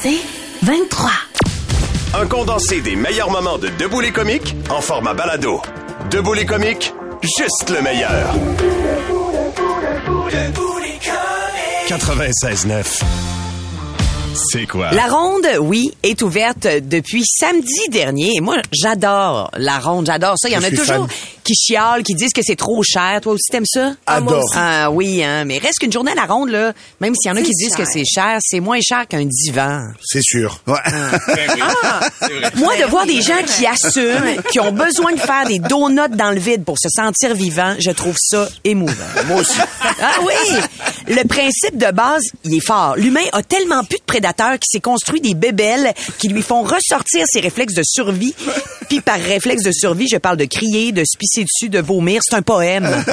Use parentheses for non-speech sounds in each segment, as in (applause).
C'est 23. Un condensé des meilleurs moments de Debout les comiques en format balado. Debout les comiques, juste le meilleur. 96.9. C'est quoi? La ronde, oui, est ouverte depuis samedi dernier. Et moi, j'adore la ronde, j'adore ça. Il y en a toujours fan. Qui chialent, qui disent que c'est trop cher. Toi aussi, t'aimes ça? Adore. Ah oui, hein. Mais reste qu'une journée à la ronde, là, même s'il y en a qui disent que c'est cher, c'est moins cher qu'un divan. C'est sûr. Ouais. (laughs) Moi, de voir des gens qui assument, qui ont besoin de faire des donuts dans le vide pour se sentir vivant, je trouve ça émouvant. Moi aussi. Ah oui! Le principe de base, il est fort. L'humain a tellement plus de prédateurs qu'il s'est construit des bébelles qui lui font ressortir ses réflexes de survie. Puis par réflexe de survie, je parle de crier, de se dessus, de vomir? C'est un poème. (laughs)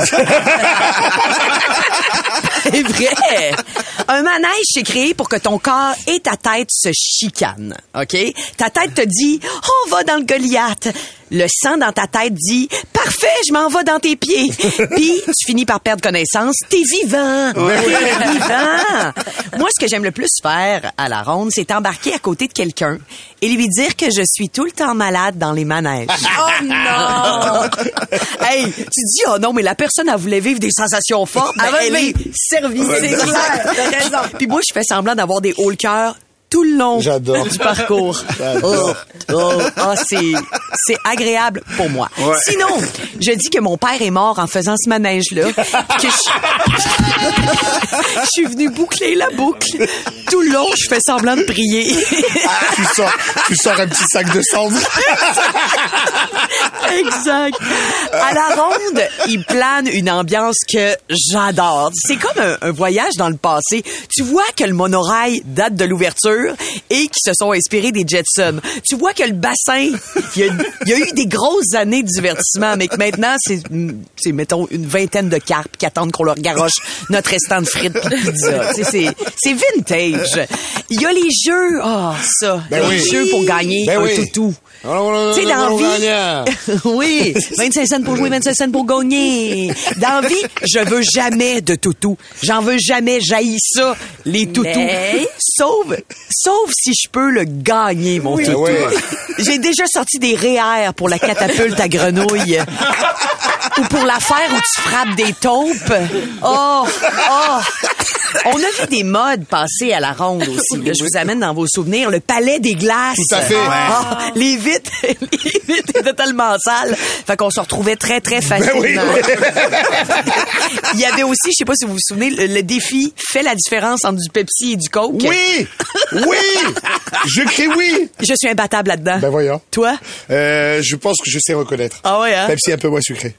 C'est vrai. Un manège, c'est créé pour que ton corps et ta tête se chicanent. OK? Ta tête te dit, on va dans le Goliath. Le sang dans ta tête dit, parfait, je m'en vais dans tes pieds. (laughs) Puis, tu finis par perdre connaissance. T'es vivant. T'es vivant. Moi, ce que j'aime le plus faire à la ronde, c'est embarquer à côté de quelqu'un et lui dire que je suis tout le temps malade dans les manèges. (laughs) oh non! hey, tu dis, oh non, mais la personne, elle voulait vivre des sensations fortes. Ben, elle est servie. C'est clair. (laughs) Puis moi, je fais semblant d'avoir des hauts le cœur tout le long J'adore. du parcours. (laughs) Oh, oh, oh, c'est, c'est agréable pour moi. Sinon, je dis que mon père est mort en faisant ce manège-là. (laughs) que je, (laughs) je suis venue boucler la boucle. Tout le long, je fais semblant de prier. tu, sors, tu sors un petit sac de cendres. exact. À la ronde, il plane une ambiance que j'adore. C'est comme un, un voyage dans le passé. Tu vois que le monorail date de l'ouverture et qu'ils se sont inspirés des Jetsons. Tu vois que le bassin, il y a, il y a eu des grosses années de divertissement, mais que maintenant, c'est, c'est mettons, une vingtaine de carpes qui attendent qu'on leur garoche notre restant de frites pis pizza. C'est, c'est vintage. Il y a les jeux. Ah, ça. Ben les oui. jeux pour gagner Ben un oui. toutou. Alors, Tu sais, dans vie. (laughs) oui, 25 cents pour jouer, 25 cents pour gagner. Dans la vie, je veux jamais de toutou. J'en veux jamais. J'haïs ça, les toutous. Mais- Sauf, sauf si je peux le gagner, mon toutou. ouais. (laughs) J'ai déjà sorti des REER pour la catapulte à grenouille. (laughs) Ou pour l'affaire où tu frappes des taupes. Oh, oh. (laughs) On a vu des modes passer à la ronde aussi. Là, je vous amène dans vos souvenirs le palais des glaces. Tout à fait. Ah, les vitres, (laughs) les vitres étaient tellement sales. Fait qu'on se retrouvait très, très facilement. oui. (laughs) Il y avait aussi, je sais pas si vous vous souvenez, le, le défi fait la différence entre du Pepsi et du Coke. Oui! Oui! Je crie oui! Je suis imbattable là-dedans. Ben voyons. Toi? Euh, je pense que je sais reconnaître. Ah ouais, hein? Pepsi un peu moins sucré.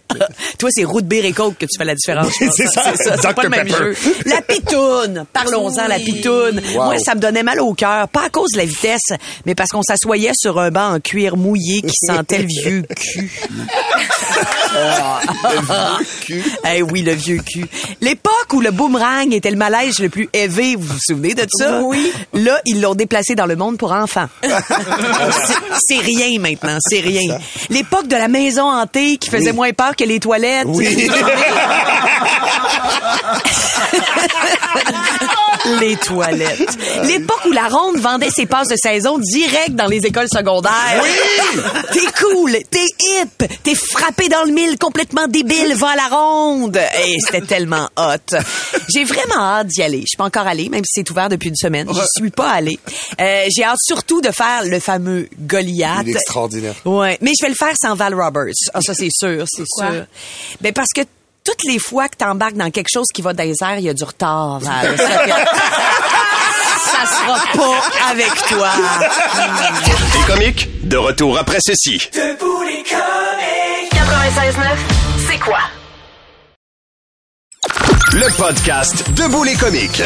Toi, c'est root beer et coke que tu fais la différence. Oui, pense. c'est ça. C'est pas le même jeu. La pitoune. Parlons-en, la pitoune. Wow. Moi, ça me donnait mal au cœur. Pas à cause de la vitesse, mais parce qu'on s'assoyait sur un banc en cuir mouillé qui sentait le vieux cul. (laughs) Eh oui, le vieux cul. L'époque où le boomerang était le malaise le plus élevé, vous vous souvenez de ça? Oui. Là, ils l'ont déplacé dans le monde pour enfants. (laughs) C'est- c'est rien maintenant, c'est rien. L'époque de la maison hantée qui faisait moins peur que les toilettes. Oui. (laughs) (laughs) Les toilettes. L'époque où la ronde vendait ses passes de saison direct dans les écoles secondaires. Oui! (laughs) T'es cool, t'es hip, t'es frappé dans le mille, complètement débile, va à la ronde. Et c'était tellement hot. J'ai vraiment hâte d'y aller. Je suis pas encore allée, même si c'est ouvert depuis une semaine. Je suis pas allée. Euh, J'ai hâte surtout de faire le fameux Goliath. Il est extraordinaire. Ouais, mais je vais le faire sans Val Roberts. Ah, ça c'est sûr, c'est sûr. Ben parce que toutes les fois que t'embarques dans quelque chose qui va dans les airs, il y a du retard, Val. (laughs) Ça, sera pas avec toi. Les comiques, de retour après ceci. 96.9, c'est quoi? Le podcast Debout les comiques.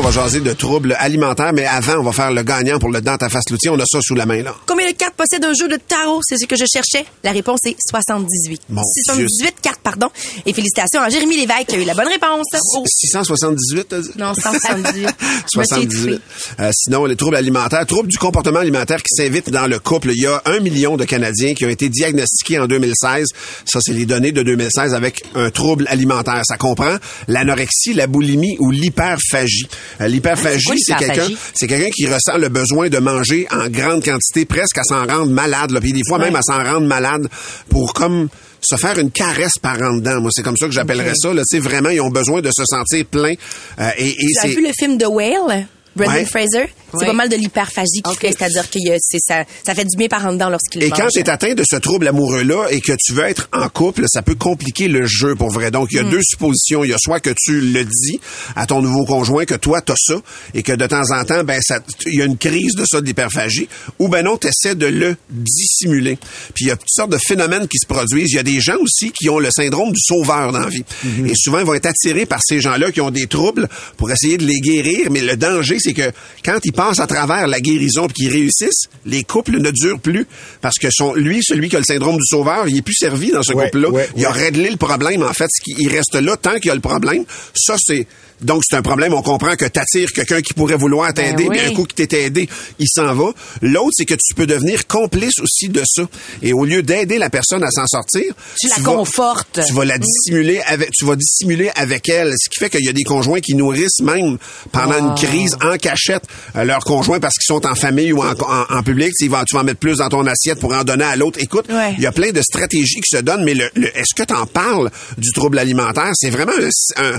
On va jaser de troubles alimentaires, mais avant, on va faire le gagnant pour le dent à face l'outil. On a ça sous la main, là. Combien de cartes possède un jeu de tarot? C'est ce que je cherchais. La réponse est 78. Mon 78 cartes, pardon. Et félicitations à Jérémy Lévesque qui a eu la bonne réponse. Oh. 678, t'as dit? Non, 178. (laughs) Je me suis 78. étouffée. Euh, sinon, les troubles alimentaires, troubles du comportement alimentaire qui s'invitent dans le couple. Il y a un million de Canadiens qui ont été diagnostiqués en 2016. Ça, c'est les données de 2016 avec un trouble alimentaire. Ça comprend l'anorexie, la boulimie ou l'hyperphagie. Euh, L'hyperphagie, c'est quelqu'un, c'est quelqu'un qui ressent le besoin de manger en grande quantité, presque à s'en rendre malade, là. Puis des fois même à s'en rendre malade pour comme se faire une caresse par en dedans. Moi, c'est comme ça que j'appellerais ça. Là, tu sais, vraiment, ils ont besoin de se sentir plein. Euh, et et Tu as c'est vu le film The Whale? Brendan Ouais. Fraser, c'est Ouais. pas mal de l'hyperphagie qui Ok. fait, c'est-à-dire que ça, ça fait du bien par en dedans lorsqu'il Et mange. quand tu es atteint de ce trouble amoureux-là et que tu veux être en couple, ça peut compliquer le jeu pour vrai. Donc, il y a deux suppositions. Il y a soit que tu le dis à ton nouveau conjoint que toi, t'as ça et que de temps en temps, ben, il y a une crise de ça, de l'hyperphagie, ou ben non, tu essaies de le dissimuler. Puis il y a toutes sortes de phénomènes qui se produisent. Il y a des gens aussi qui ont le syndrome du sauveur dans la vie. Et souvent, ils vont être attirés par ces gens-là qui ont des troubles pour essayer de les guérir. Mais le danger, c'est que quand ils passent à travers la guérison et qu'ils réussissent, les couples ne durent plus. Parce que son, lui, celui qui a le syndrome du sauveur, il est plus servi dans ce Ouais, couple-là. ouais, il a réglé le problème, en fait. Il reste là tant qu'il y a le problème. Ça, c'est... Donc, c'est un problème. On comprend que t'attires quelqu'un qui pourrait vouloir t'aider, Ben oui. mais un coup qui t'est aidé, il s'en va. L'autre, c'est que tu peux devenir complice aussi de ça. Et au lieu d'aider la personne à s'en sortir, Tu la vas- confortes. Tu vas la dissimuler avec, tu vas dissimuler avec elle. Ce qui fait qu'il y a des conjoints qui nourrissent même pendant Ah. une crise en cachette euh, leurs conjoints parce qu'ils sont en famille ou en, en- en public. Tu vas, tu vas en mettre plus dans ton assiette pour en donner à l'autre. Écoute, il Ouais. y a plein de stratégies qui se donnent, mais le, le- est-ce que tu en parles du trouble alimentaire? C'est vraiment un, un-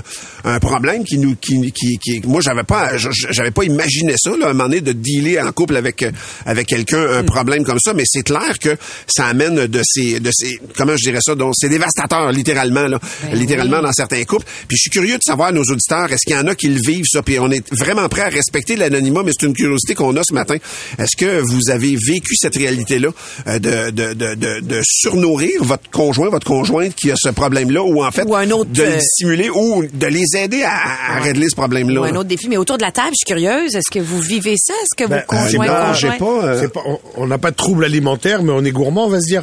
un problème qui nous, qui, qui, qui- moi, j'avais pas, j'avais pas imaginé ça, là, à un moment donné, de dealer en couple avec, euh, avec quelqu'un, Hmm. un problème comme ça, mais c'est clair que ça amène de ces, de ces, comment je dirais ça, donc c'est dévastateur, littéralement, là, Ben littéralement dans certains couples. Puis je suis curieux de savoir, nos auditeurs, est-ce qu'il y en a qui le vivent, ça, puis on est vraiment prêt à respecter l'anonymat, mais c'est une curiosité qu'on a ce matin. Est-ce que vous avez vécu cette réalité-là euh, de, de, de, de, de surnourrir votre conjoint, votre conjointe qui a ce problème-là, ou en fait, Ou un autre, de le euh, dissimuler ou de les aider à, à régler ce problème-là? Ou un autre défi. Mais autour de la table, je suis curieuse. Est-ce que vous vivez ça? Est-ce que Ben, vos conjoints, non, conjoints- j'ai pas, euh, pas- on- n'a pas de trouble alimentaire, mais on est gourmand, on va se dire.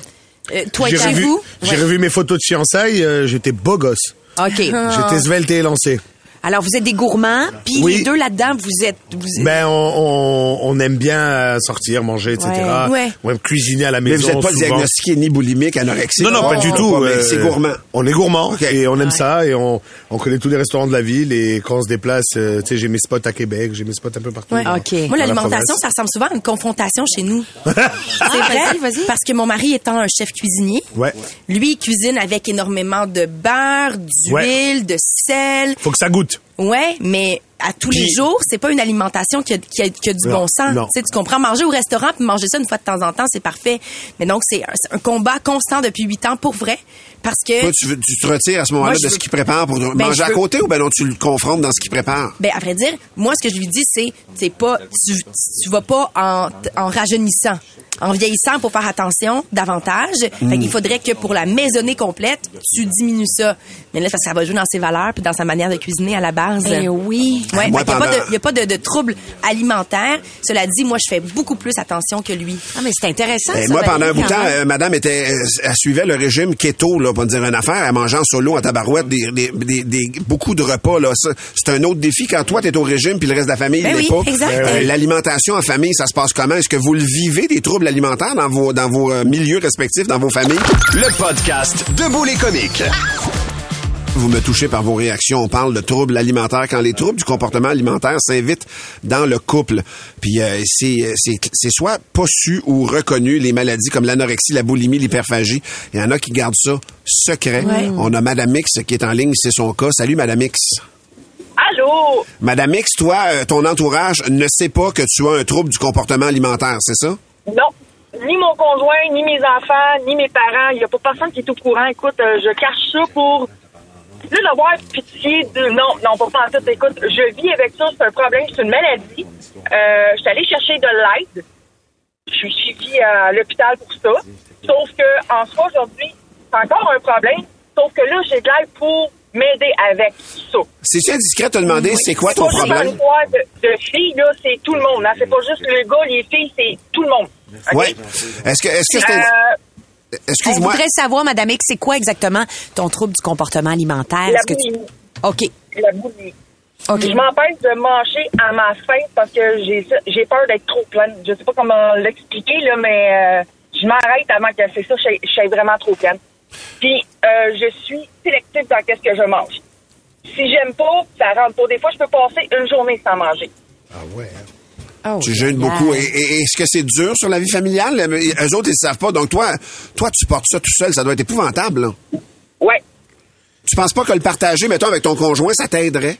Euh, toi, revu, vous? j'ai Ouais. revu mes photos de fiançailles, euh, j'étais beau gosse. OK. J'étais svelte et élancé. Alors, vous êtes des gourmands, puis Oui. les deux là-dedans, vous êtes... Vous êtes- Ben, on, on, on aime bien euh, sortir, manger, etc. Ouais. Ouais. On aime cuisiner à la mais maison. vous n'êtes pas souvent. diagnostiqué ni boulimique, anorexique. Non, non, pas du tout. mais euh, c'est gourmand. On est gourmand Ok. et on aime ça et on, on connaît tous les restaurants de la ville et quand on se déplace, euh, tu sais, j'ai mes spots à Québec, j'ai mes spots un peu partout. Ouais. dans- Ok. dans Moi, la l'alimentation, ça ressemble souvent à une confrontation chez nous. (laughs) c'est vas-y, vas-y. Parce que mon mari étant un chef cuisinier, Ouais. lui, il cuisine avec énormément de beurre, d'huile, Ouais. de sel. Faut que ça goûte. Ouais, mais à tous les jours, c'est pas une alimentation qui a, qui a- qui a du Non, bon sens. Tu sais, tu comprends, manger au restaurant puis manger ça une fois de temps en temps, c'est parfait. Mais donc, c'est un, c'est un combat constant depuis huit ans pour vrai. Parce que... Toi, tu, veux- tu te retires à ce moment-là de ce qu'il prépare pour manger Ben, je à côté ou ben non, tu le confrontes dans ce qu'il prépare? Ben à vrai dire, moi ce que je lui dis c'est c'est pas tu tu vas pas en en rajeunissant, en vieillissant pour faire attention davantage. Fait qu'il faudrait que pour la maisonnée complète, tu diminues ça. Mais là ça, ça va jouer dans ses valeurs puis dans sa manière de cuisiner à la base. Eh oui. Ouais, Moi, fait qu'il y a pas de, il y a pas de, de troubles alimentaires. Cela dit, moi, je fais beaucoup plus attention que lui. Ah, mais c'est intéressant, Eh, ça, moi, pendant un bout de temps, quand même. euh, madame était, euh, elle suivait le régime keto, là, pour dire une affaire. Elle mangeait en solo, en tabarouette, des, des, des, des- beaucoup de repas, là. Ça, C'est un autre défi quand toi, t'es au régime puis le reste de la famille, Ben il oui, pas. Euh, L'alimentation en famille, ça se passe comment? Est-ce que vous le vivez, des troubles alimentaires dans vos, dans vos euh, milieux respectifs, dans vos familles? Le podcast Debout les comiques. Vous me touchez par vos réactions. On parle de troubles alimentaires. Quand les troubles du comportement alimentaire s'invitent dans le couple, puis euh, c'est c'est c'est soit pas su ou reconnu les maladies comme l'anorexie, la boulimie, l'hyperphagie. Il y en a qui gardent ça secret. On a Madame X qui est en ligne, c'est son cas. Salut Madame X. Allô? Madame X, toi, euh, ton entourage ne sait pas que tu as un trouble du comportement alimentaire, c'est ça? Non. Ni mon conjoint, ni mes enfants, ni mes parents. Il n'y a pas personne qui est au courant. Écoute, euh, je cache ça pour là d'avoir pitié de. Non, non, pas en tout. Écoute, je vis avec ça. C'est un problème. C'est une maladie. Euh, je suis allée chercher de l'aide. Je suis suivie à l'hôpital pour ça. Sauf que, en soi, aujourd'hui, c'est encore un problème. Sauf que là, j'ai de l'aide pour m'aider avec ça. C'est indiscret de te demander c'est quoi ton pas juste problème? une de, de filles, là, c'est tout le monde. Hein. C'est pas juste le gars, les filles, c'est tout le monde. Ouais. Est-ce que est-ce que c'est Euh, On Excuse-moi. voudrait savoir, Madame X, c'est quoi exactement ton trouble du comportement alimentaire? la que tu... boulimie. OK. La boulimie. Je m'empêche de manger à ma faim parce que j'ai j'ai peur d'être trop pleine. Je sais pas comment l'expliquer, là, mais euh, je m'arrête avant que c'est ça, je je sois vraiment trop pleine. Puis, euh, je suis sélective dans qu'est-ce que je mange. si j'aime pas, ça rentre pas. Des fois, je peux passer une journée sans manger. Ah ouais. Oh, Tu jeûnes beaucoup. Et, et- est-ce que c'est dur sur la vie familiale? Eux autres, ils ne savent pas. Donc, toi, toi, tu portes ça tout seul. Ça doit être épouvantable, là. Ouais. Tu penses pas que le partager, mettons, avec ton conjoint, ça t'aiderait?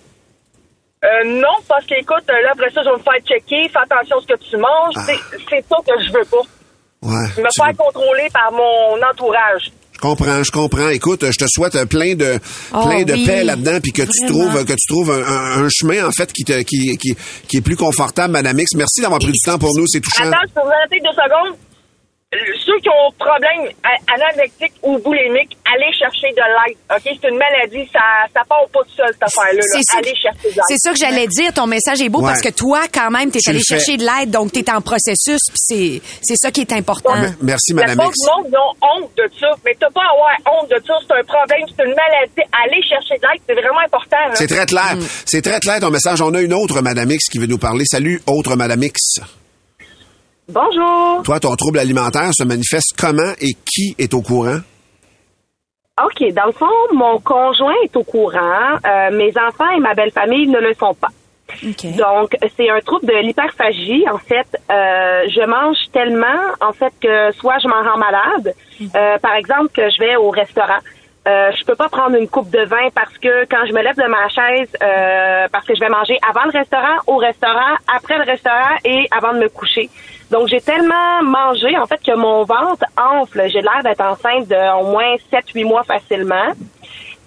Euh, non, parce qu'écoute, euh, là, après ça, je vais me faire checker, fais attention à ce que tu manges. C'est- C'est ça que je veux pas. Ouais. Me faire contrôler par mon entourage. Je comprends, je comprends. Écoute, je te souhaite plein de Oh, plein de oui. paix là-dedans, puis que tu trouves que tu trouves un, un- un chemin en fait qui te qui, qui, qui est plus confortable, Madame X. Merci d'avoir pris du temps pour nous, c'est touchant. Attends, je peux vous arrêter deux secondes? Ceux qui ont problème a- anorexique ou boulimique, allez chercher de l'aide. OK? C'est une maladie, ça, ça part pas tout seul, cette affaire-là. Allez chercher de l'aide. c'est ça que j'allais dire. Ton message est beau Ouais. parce que toi, quand même, t'es Tu allé le fais. chercher de l'aide, donc t'es en processus, puis c'est, c'est ça qui est important. Me- Merci, Madame pauvre X. monde, ont honte de ça. Mais t'as pas à avoir honte de ça. C'est un problème, c'est une maladie. Allez chercher de l'aide, c'est vraiment important. C'est très clair. C'est très clair ton message. On a une autre Madame X qui veut nous parler. Salut, autre Madame X. Bonjour. Toi, ton trouble alimentaire se manifeste comment et qui est au courant? OK. Dans le fond, mon conjoint est au courant. Euh, mes enfants et ma belle famille ne le sont pas. OK. Donc, c'est un trouble de l'hyperphagie. En fait, euh, je mange tellement, en fait, que soit je m'en rends malade. Euh, par exemple, que je vais au restaurant. Euh, je peux pas prendre une coupe de vin parce que quand je me lève de ma chaise, euh, parce que je vais manger avant le restaurant, au restaurant, après le restaurant et avant de me coucher. Donc, j'ai tellement mangé, en fait, que mon ventre enfle. J'ai l'air d'être enceinte de au moins 7-8 mois facilement.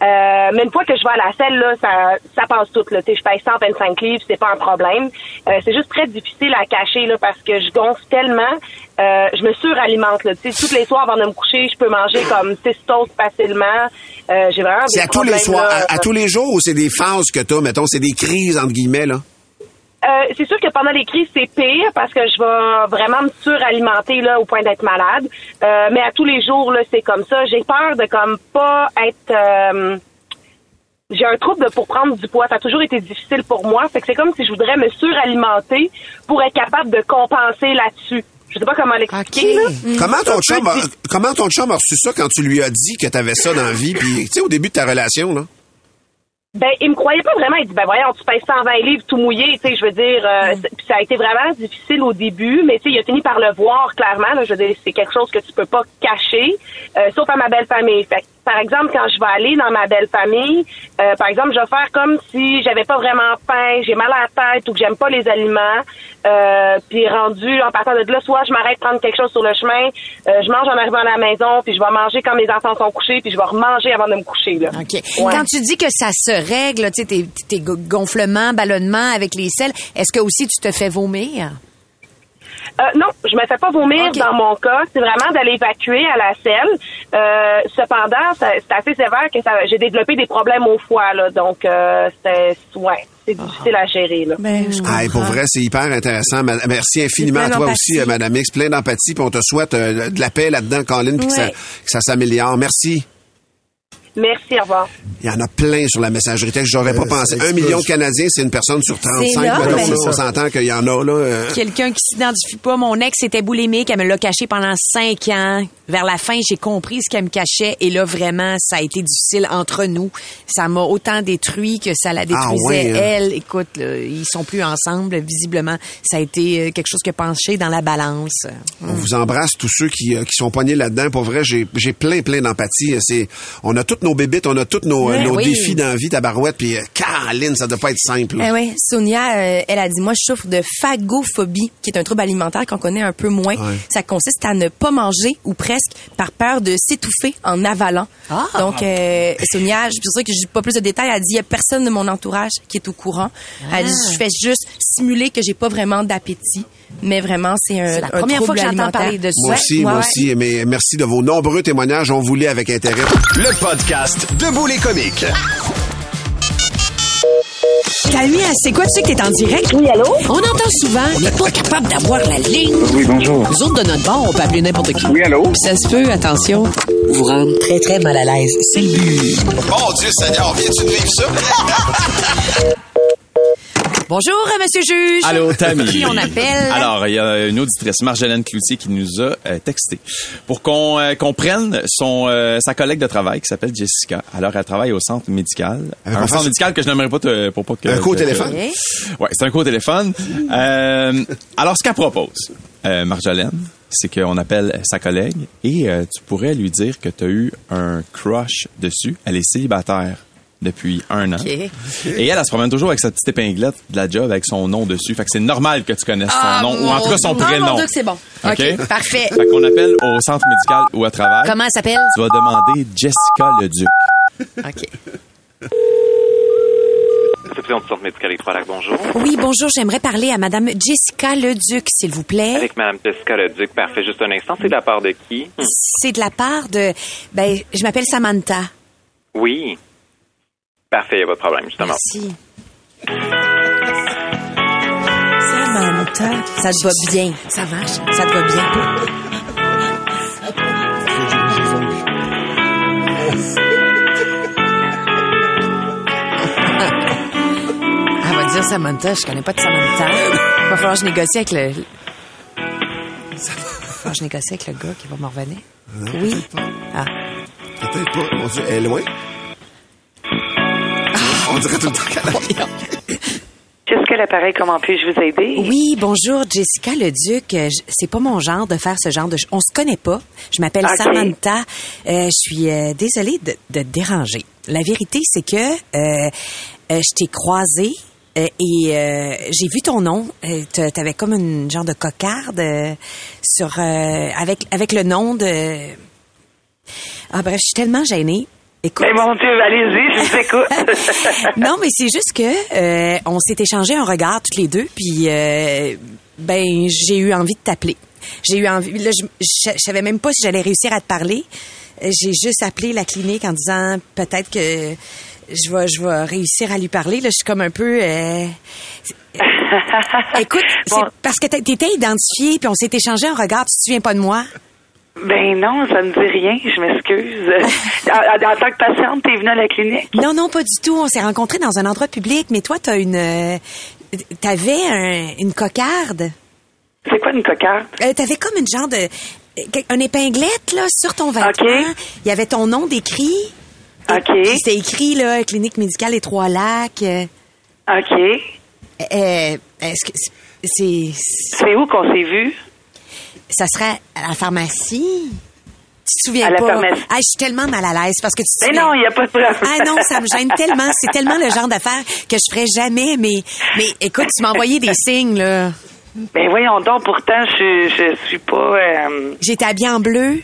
Euh, mais une fois que je vais à la selle, là, ça, ça passe tout. Là. Tu Je paye 125 livres, c'est pas un problème. Euh, c'est juste très difficile à cacher là, parce que je gonfle tellement. Euh, je me suralimente. Là. Tu Toutes les soirs avant de me coucher, je peux manger comme 6 toasts facilement. Euh, j'ai vraiment C'est à tous les soirs, à, à tous les jours ou c'est des phases que t'as, mettons, c'est des crises entre guillemets là? Euh, c'est sûr que pendant les crises, c'est pire parce que je vais vraiment me suralimenter là au point d'être malade. Euh, mais à tous les jours, là, c'est comme ça. J'ai peur de comme pas être. euh, j'ai un trouble pour prendre du poids. Ça a toujours été difficile pour moi. Fait que c'est comme si je voudrais me suralimenter pour être capable de compenser là-dessus. Je sais pas comment l'expliquer. là. Comment ton chum a, comment ton chum a reçu ça quand tu lui as dit que t'avais ça dans la vie? Puis tu sais au début de ta relation là? Ben, il me croyait pas vraiment. Il dit, ben voyons, tu pèses 120 livres tout mouillé, tu sais, je veux dire, euh, puis ça a été vraiment difficile au début, mais tu sais, il a fini par le voir clairement. Là, je veux dire, c'est quelque chose que tu peux pas cacher, euh, sauf à ma belle famille. Fait par exemple, quand je vais aller dans ma belle famille, euh, par exemple, je vais faire comme si j'avais pas vraiment faim, j'ai mal à la tête ou que j'aime pas les aliments. Euh, puis rendu en partant de là, soit je m'arrête prendre quelque chose sur le chemin, euh, je mange en arrivant à la maison, puis je vais manger quand mes enfants sont couchés, puis je vais remanger avant de me coucher. Là. OK. Ouais. Quand tu dis que ça se règle, tu sais, tes, tes go- gonflements, ballonnements avec les selles, est-ce que aussi tu te fais vomir? Euh, non, je me fais pas vomir dans mon cas. C'est vraiment d'aller évacuer à la selle. Euh, cependant, ça- c'est assez sévère que ça, j'ai développé des problèmes au foie. Là, donc, euh, c'est ouais, c'est difficile à gérer. Là. Ben, je Ah, et pour vrai, c'est hyper intéressant. Merci infiniment à toi aussi, euh, Madame X, plein d'empathie, puis on te souhaite euh, de la paix là-dedans, Colin, puis que ça, que ça s'améliore. Merci. Merci, au revoir. Il y en a plein sur la messagerie texte, j'aurais pas Euh, pensé. Un million de Canadiens, c'est une personne sur 35. énorme, mettons, mais- là, on s'entend qu'il y en a, là. euh, Quelqu'un qui s'identifie pas. Mon ex était boulimique. Elle me l'a caché pendant cinq ans. Vers la fin, j'ai compris ce qu'elle me cachait. Et là, vraiment, ça a été difficile entre nous. Ça m'a autant détruit que ça la détruisait, Ah ouais, hein? elle. Écoute, là, ils sont plus ensemble. Visiblement, ça a été euh, quelque chose qui a penché dans la balance. On vous embrasse tous ceux qui, qui sont poignés là-dedans. Pour vrai, j'ai j'ai plein, plein d'empathie. C'est, on a toutes nos bébites, on a tous nos, Ouais, nos oui. défis dans la vie, tabarouette. Puis euh, Caroline, ça doit pas être simple. Eh oui, Sonia, euh, elle a dit, moi, je souffre de phagophobie, qui est un trouble alimentaire qu'on connaît un peu moins. Ouais. Ça consiste à ne pas manger ou presque par peur de s'étouffer en avalant. Ah. Donc, euh, Sonia, c'est pour ça que j'ai pas plus de détails. Elle dit, il y a personne de mon entourage qui est au courant. Elle dit, Ah. je fais juste simuler que j'ai pas vraiment d'appétit, mais vraiment, c'est un, C'est la un première fois que j'entends parler de ça. Moi aussi, ouais, moi ouais. aussi. Mais merci de vos nombreux témoignages. On vous lit avec intérêt. Le podcast Debout les comiques. Camille, c'est quoi? Tu sais que t'es en direct? Oui, allô? On entend souvent, on n'est pas capable d'avoir la ligne. Oui, bonjour. Nous autres, de notre bord, on peut appeler n'importe qui. Oui, allô? Ça se peut, attention, vous rendre très, très mal à l'aise. C'est le but. Mon Dieu Seigneur, viens-tu de vivre ça? (laughs) Bonjour, euh, monsieur juge. Allô, (laughs) Tammy. Qui on appelle? Alors, il y a une auditrice, Marjolaine Cloutier, qui nous a euh, texté pour qu'on euh, qu'on prenne son euh, sa collègue de travail qui s'appelle Jessica. Alors, elle travaille au centre médical. Avec un centre médical que je n'aimerais pas te, pour pas que... Un coup au téléphone? Ouais, c'est un coup au téléphone. Euh, alors, ce qu'elle propose, euh, Marjolaine, c'est qu'on appelle sa collègue et euh, tu pourrais lui dire que tu as eu un crush dessus. Elle est célibataire depuis un an. Et elle, elle se promène toujours avec sa petite épinglette de la job avec son nom dessus. Fait que c'est normal que tu connaisses son Ah, nom, ou en tout cas son prénom. Ah, mon Dieu que c'est bon. OK, parfait. Fait qu'on appelle au centre médical où elle travaille. Comment elle s'appelle? Tu vas demander Jessica Leduc. OK. Réception du centre médical Trois-Lacs, bonjour. Oui, bonjour, j'aimerais parler à Madame Jessica Leduc, s'il vous plaît. Avec Madame Jessica Leduc, parfait. Juste un instant, c'est de la part de qui? C'est de la part de... Ben, je m'appelle Samantha. Oui. Parfait, il n'y a pas de problème, justement. Merci. Samantha. Ça te va? Bien. Ça marche? Ça te va bien? Elle va dire Samantha, je connais pas de Samantha. Va falloir que je négocie avec le... Va falloir que je négocie avec le gars qui va me revenir. Oui. Ah. Peut-être pas. Mon Dieu, elle est loin. On dirait tout le temps qu'elle Jessica l'appareil, comment puis-je vous aider? Oui, bonjour, Jessica Leduc. Euh, je- C'est pas mon genre de faire ce genre de... On se connaît pas. Je m'appelle. Samantha. Euh, je suis euh, désolée de, de te déranger. La vérité, c'est que euh, euh, je t'ai croisée euh, et euh, j'ai vu ton nom. Euh, t'a- T'avais comme une genre de cocarde euh, sur euh, avec avec le nom de. Ah bref, je suis tellement gênée. Écoute. Mais mon Dieu, allez-y, je vous écoute. (laughs) non, mais c'est juste que euh, on s'est échangé un regard toutes les deux, puis euh, ben j'ai eu envie de t'appeler. J'ai eu envie. Là, je, je, je savais même pas si j'allais réussir à te parler. J'ai juste appelé la clinique en disant peut-être que je vais je vais réussir à lui parler. Là, je suis comme un peu. euh, (laughs) Écoute, c'est parce que t'étais identifié, puis on s'est échangé un regard. Tu te souviens pas de moi? Ben non, ça me dit rien, je m'excuse. (laughs) en, tant que patiente, t'es venue à la clinique? Non, non, pas du tout. On s'est rencontrés dans un endroit public, mais toi, t'as une, euh, t'avais un- une cocarde. C'est quoi une cocarde? Euh, t'avais comme une genre de, une épinglette là sur ton vêtement. Il y avait ton nom décrit. OK. C'était écrit là, clinique médicale des Trois Lacs. Euh, OK. euh, est-ce que c'est, c'est- C'est où qu'on s'est vu? Ça serait à la pharmacie? Tu te souviens À la pas? pharmacie. Ah, je suis tellement mal à l'aise parce que tu te souviens- non, il n'y a pas de problème. Ah non, ça me gêne tellement. C'est tellement le genre d'affaire que je ferais jamais. Mais, mais écoute, tu m'as envoyé des (laughs) signes, là. Ben voyons donc, pourtant, je, je suis pas... euh, J'étais habillée en bleu.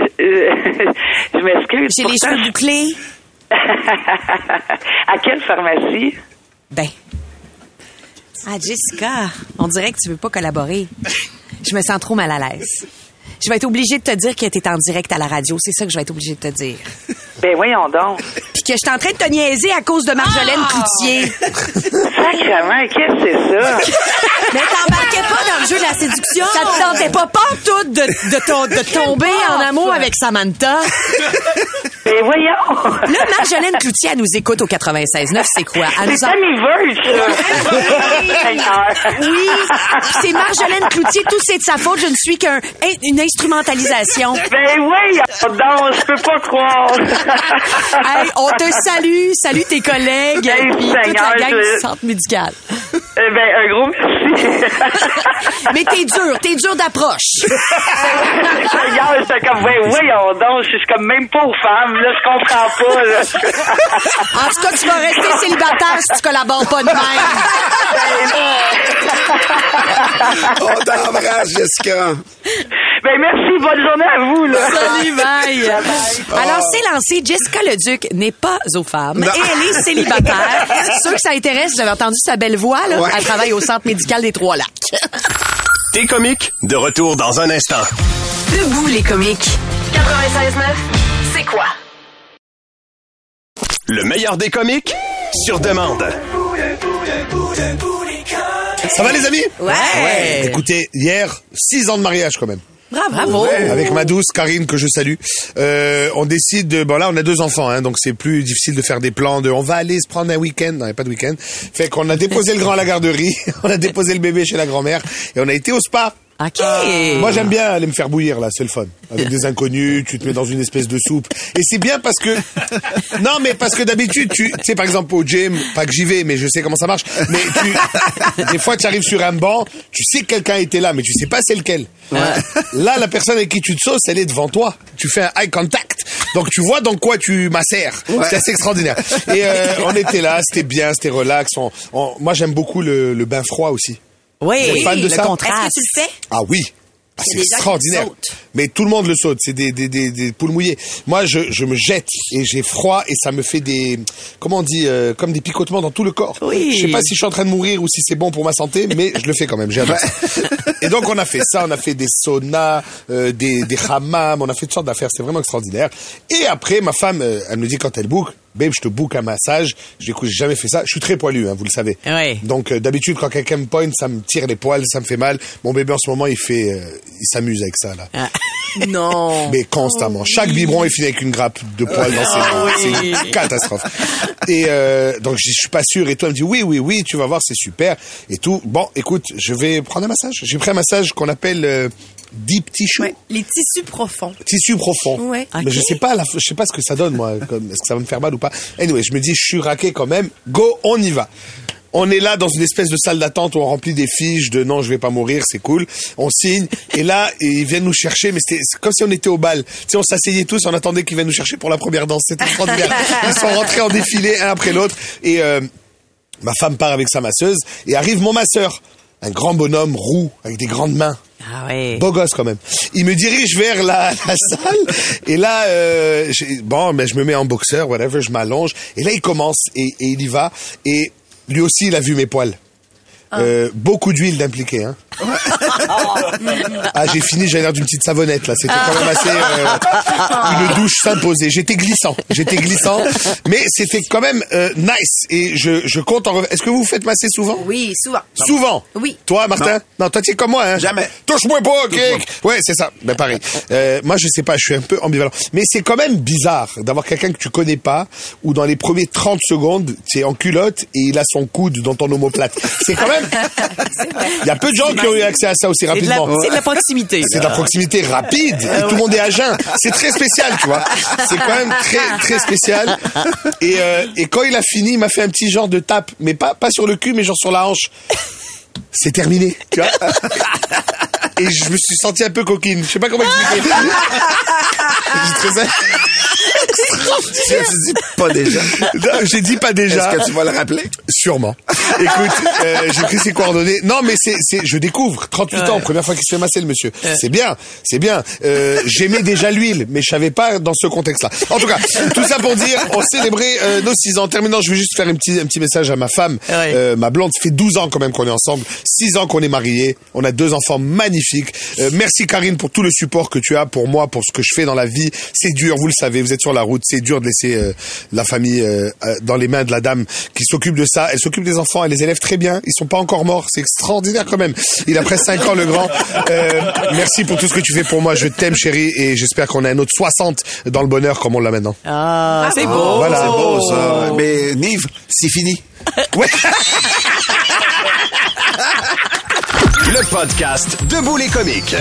euh, (laughs) je m'excuse. J'ai les cheveux bouclés. (laughs) à quelle pharmacie? Ben. Ah, Jessica, on dirait que tu veux pas collaborer. Je me sens trop mal à l'aise. Je vais être obligée de te dire que tu es en direct à la radio. C'est ça que je vais être obligée de te dire. Ben voyons donc. Puis que je suis en train de te niaiser à cause de Marjolaine Ah! Cloutier. Sacrement, qu'est-ce que c'est ça? (laughs) Mais t'embarquais pas dans le jeu de la séduction. Ça te tentait pas pantoute de, de, ton- de tomber en amour avec Samantha. Ben voyons. Là, Marjolaine Cloutier, elle nous écoute au 96.9. C'est quoi? Elle nous C'est en-. Oui, Puis c'est Marjolaine Cloutier, tout c'est de sa faute, je ne suis qu'une instrumentalisation. Ben oui, non, je peux pas croire. Hey, on te salue, salut tes collègues, puis toute la gang je- du centre médical. Eh ben, un gros merci. (laughs) Mais t'es dur, t'es dur d'approche. Regarde, j'étais comme, ben voyons donc, je suis comme même pas aux femmes, là, je comprends pas, là. (laughs) En tout cas, tu vas rester célibataire si tu collabores pas de même. (laughs) On t'embrasse, Jessica. Ben merci, bonne journée à vous, là. Salut, bye. Alors, c'est lancé. Jessica Leduc n'est pas aux femmes Non. et elle est célibataire. (laughs) Ceux que ça intéresse, j'avais entendu sa belle voix, là. Ouais. Elle travaille au centre médical des Trois-Lacs. T'es comique, de retour dans un instant. Debout les comiques. 96.9, c'est quoi? Le meilleur des comiques, sur demande. Ça va les amis Ouais. Écoutez, hier, six ans de mariage quand même. Bravo. Avec ma douce Karine que je salue. Euh, on décide de, bon là on a deux enfants, hein, donc c'est plus difficile de faire des plans de, on va aller se prendre un week-end. Non, il n'y a pas de week-end. Fait qu'on a déposé le grand à la garderie, (laughs) on a déposé le bébé chez la grand-mère et on a été au spa. OK. Moi, j'aime bien aller me faire bouillir, là, c'est le fun. Avec des inconnus, tu te mets dans une espèce de soupe. Et c'est bien parce que... (laughs) Non, mais parce que d'habitude, tu tu sais, par exemple, au gym, pas que j'y vais, mais je sais comment ça marche, mais tu... (laughs) Des fois, tu arrives sur un banc, tu sais que quelqu'un était là, mais tu sais pas c'est lequel. Là, la personne avec qui tu te sauces, elle est devant toi. Tu fais un eye contact. Donc, tu vois dans quoi tu macères. C'est assez extraordinaire. Et euh, on était là, c'était bien, c'était relax. On- on- Moi, j'aime beaucoup le, le bain froid aussi. Oui, Vous êtes fan de le ça? contraste. Est-ce que tu le fais? Ah oui. Ah, c'est extraordinaire. Mais tout le monde le saute. C'est des, des, des, des poules mouillées. Moi, je, je me jette et j'ai froid et ça me fait des, comment on dit, euh, comme des picotements dans tout le corps. Oui. Je sais pas si je suis en train de mourir ou si c'est bon pour ma santé, mais je le fais quand même. J'adore. Et donc, on a fait ça. On a fait des saunas, euh, des, des hammams. On a fait toutes sortes d'affaires. C'est vraiment extraordinaire. Et après, ma femme, euh, elle me dit quand elle book, babe, je te book un massage. J'ai jamais fait ça. Je suis très poilu, hein, vous le savez. Ouais. Donc euh, d'habitude quand quelqu'un me pointe, ça me tire les poils, ça me fait mal. Mon bébé en ce moment, il fait, euh, il s'amuse avec ça là. Ah. (laughs) Non. Mais constamment. Chaque biberon est fini avec une grappe de poils dans ses mains. C'est une catastrophe. Et euh, donc je suis pas sûr. Et toi, elle me dit oui, oui, oui, tu vas voir, c'est super et tout. Bon, écoute, je vais prendre un massage. J'ai pris un massage qu'on appelle euh, deep tissue. Ouais, les tissus profonds. Tissu profond. Ouais. Mais je sais pas, la- je sais pas ce que ça donne, moi. Est-ce que ça va me faire mal ou pas? Anyway, je me dis, je suis raqué quand même. Go, on y va. On est là dans une espèce de salle d'attente où on remplit des fiches de non, je vais pas mourir, c'est cool. On signe. Et là, ils viennent nous chercher, mais c'est comme si on était au bal. Tu sais, on s'asseyait tous, on attendait qu'ils viennent nous chercher pour la première danse. C'était extraordinaire. Ils sont rentrés en défilé, un après l'autre. Et, euh, ma femme part avec sa masseuse et arrive mon masseur. Un grand bonhomme roux, avec des grandes mains. Ah ouais. Beau gosse quand même. Il me dirige vers la, la salle et là, euh, bon, mais je me mets en boxeur, whatever, je m'allonge et là il commence et, et il y va et lui aussi il a vu mes poils. Euh, beaucoup d'huile d'impliqué, hein. Ah, j'ai fini, j'ai l'air d'une petite savonnette, là. C'était quand même assez, euh, une douche s'imposait. J'étais glissant. J'étais glissant. Mais c'était quand même, euh, nice. Et je, je compte en. Est-ce que vous vous faites masser souvent? Oui, souvent. Souvent? Oui. Toi, Martin? Non, toi, tu es comme moi, hein? Jamais. Touche-moi pas, ok? Ouais, c'est ça. Ben, pareil. Euh, moi, je sais pas, je suis un peu ambivalent. Mais c'est quand même bizarre d'avoir quelqu'un que tu connais pas, ou dans les premiers 30 secondes, tu es en culotte et il a son coude dans ton omoplate. C'est quand même, (laughs) il y a peu de gens qui ont eu accès à ça aussi C'est de, la, rapidement. c'est de la proximité. (laughs) C'est de la proximité rapide et tout le monde est à jeun. C'est très spécial, tu vois. C'est quand même très très spécial. Et, euh, et quand il a fini, il m'a fait un petit genre de tape, mais pas pas sur le cul, mais genre sur la hanche. C'est terminé, tu vois. Et je me suis senti un peu coquine. Je sais pas comment expliquer. (laughs) J'ai très- (laughs) Tu dit pas déjà. J'ai dit pas déjà. Est-ce que tu vas le rappeler? Sûrement. Écoute, euh, j'ai pris ses coordonnées. Non, mais c'est, c'est, je découvre. 38 ans, première fois qu'il se fait masser le monsieur. C'est bien, c'est bien. Euh, j'aimais déjà l'huile, mais je savais pas dans ce contexte-là. En tout cas, tout ça pour dire, on célébrait euh, nos 6 ans. En terminant, je veux juste faire un petit, un petit message à ma femme, Ouais. euh, ma blonde. Ça fait 12 ans quand même qu'on est ensemble. 6 ans qu'on est mariés. On a deux enfants magnifiques. Euh, merci Karine pour tout le support que tu as pour moi, pour ce que je fais dans la vie. C'est dur, vous le savez, vous êtes sur la route. C'est dur de laisser euh, la famille euh, euh, dans les mains de la dame qui s'occupe de ça. Elle s'occupe des enfants, elle les élève très bien. Ils sont pas encore morts. C'est extraordinaire quand même. Il a presque 5 ans le grand. Euh, merci pour tout ce que tu fais pour moi. Je t'aime chérie et j'espère qu'on a un autre 60 dans le bonheur comme on l'a maintenant. Ah, c'est Oh. beau. Voilà. C'est beau, ça. Mais, Nive, c'est fini. Ouais. (laughs) Le podcast Debout les comiques.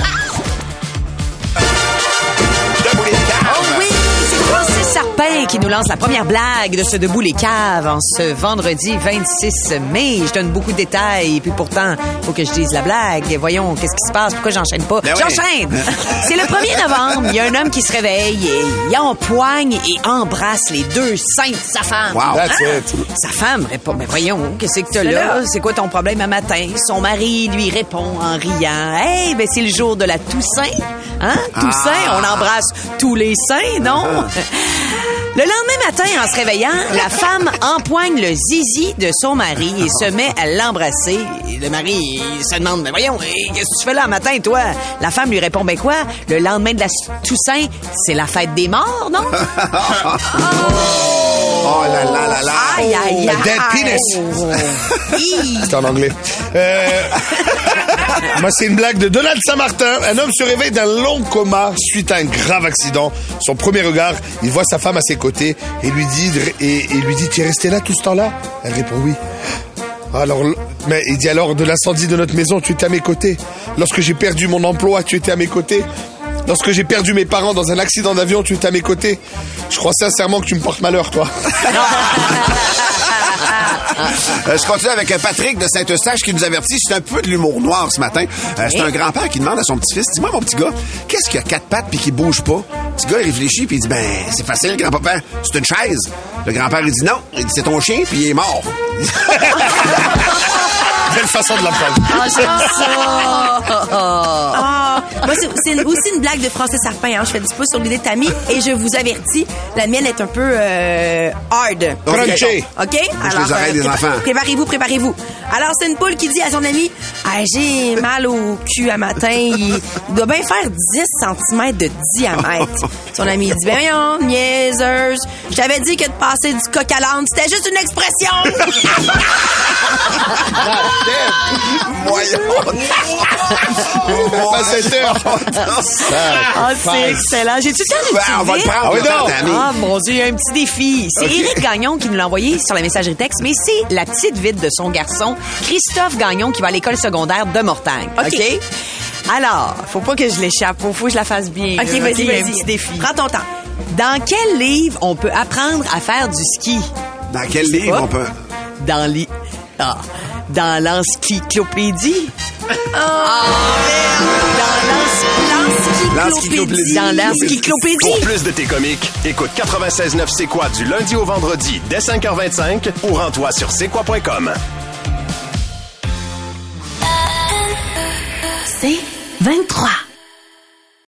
Francis Sarpin qui nous lance la première blague de ce Debout les caves en ce vendredi 26 mai. Je donne beaucoup de détails, puis pourtant, faut que je dise la blague. Voyons, qu'est-ce qui se passe? Pourquoi j'enchaîne pas? Ben oui. J'enchaîne! C'est le 1er novembre, il y a un homme qui se réveille et il empoigne et embrasse les deux seins de sa femme. Wow. That's it. Sa femme répond, mais voyons, qu'est-ce que t'as là? C'est quoi ton problème un matin? Son mari lui répond en riant, hey, ben c'est le jour de la Toussaint. Hein? Toussaint, on embrasse tous les seins, non? (laughs) Le lendemain matin, en se réveillant, la femme empoigne le zizi de son mari et se met à l'embrasser. Le mari il se demande, mais voyons, qu'est-ce que tu fais là matin, toi? La femme lui répond, ben quoi? Le lendemain de la Toussaint, c'est la fête des morts, non? (laughs) Oh là là là là. Aïe, aïe, aïe. dead penis. (laughs) C'est en anglais. Euh, (laughs) (laughs) Moi, c'est une blague de Donald Saint-Martin. Un homme se réveille d'un long coma suite à un grave accident. Son premier regard, il voit sa femme à ses côtés et lui dit, et, lui dit, tu es resté là tout ce temps-là? Elle répond oui. Alors, mais il dit alors de l'incendie de notre maison, tu étais à mes côtés. Lorsque j'ai perdu mon emploi, tu étais à mes côtés. Lorsque j'ai perdu mes parents dans un accident d'avion, tu étais à mes côtés. Je crois sincèrement que tu me portes malheur, toi. (laughs) Euh, je continue avec euh, Patrick de Saint-Eustache qui nous avertit. C'est un peu de l'humour noir ce matin. Euh, c'est un grand-père qui demande à son petit-fils, dis-moi mon petit gars, qu'est-ce qui a quatre pattes puis qui bouge pas? Le petit gars il réfléchit puis il dit, ben c'est facile grand-papa, c'est une chaise. Le grand-père il dit non, il dit c'est ton chien puis il est mort. (laughs) Belle façon de l'apprendre. Ah, j'aime ça. (laughs) Ah, moi, c'est- aussi une blague de Francis Sarpin. Hein. Je fais du pouce sur l'idée de Tammy et je vous avertis, la mienne est un peu euh, hard. Crunchy. OK? les oreilles des prépa- enfants. Préparez-vous, préparez-vous. Alors, c'est une poule qui dit à son ami Ah, J'ai mal au cul à matin. Il doit bien faire 10 cm de diamètre. Son ami dit Ben voyons, niaiseuse. Je t'avais dit que de passer du coq à l'âne, c'était juste une expression. (laughs) (laughs) À 7 heures. Ah, c'est excellent. J'ai tout le temps prendre, Ah. Ah mon Dieu, il y a un petit défi. C'est Éric Gagnon qui nous l'a envoyé sur la messagerie texte, mais c'est la petite vite de son garçon, Christophe Gagnon, qui va à l'école secondaire de Mortagne. OK? OK? Alors, faut pas que je l'échappe, faut, faut que je la fasse bien. OK, vas-y, un vas-y. petit défi. Prends ton temps. Dans quel livre on peut apprendre à faire du ski? Dans quel livre pas. on peut... Dans li... Ah, dans l'encyclopédie. Ah, merde! Dans l'encyclopédie. Dans l'encyclopédie. Pour plus de tes comiques, écoute 96.9 C'est quoi du lundi au vendredi dès 5h25 ou rends-toi sur c'est quoi.com. C'est 23.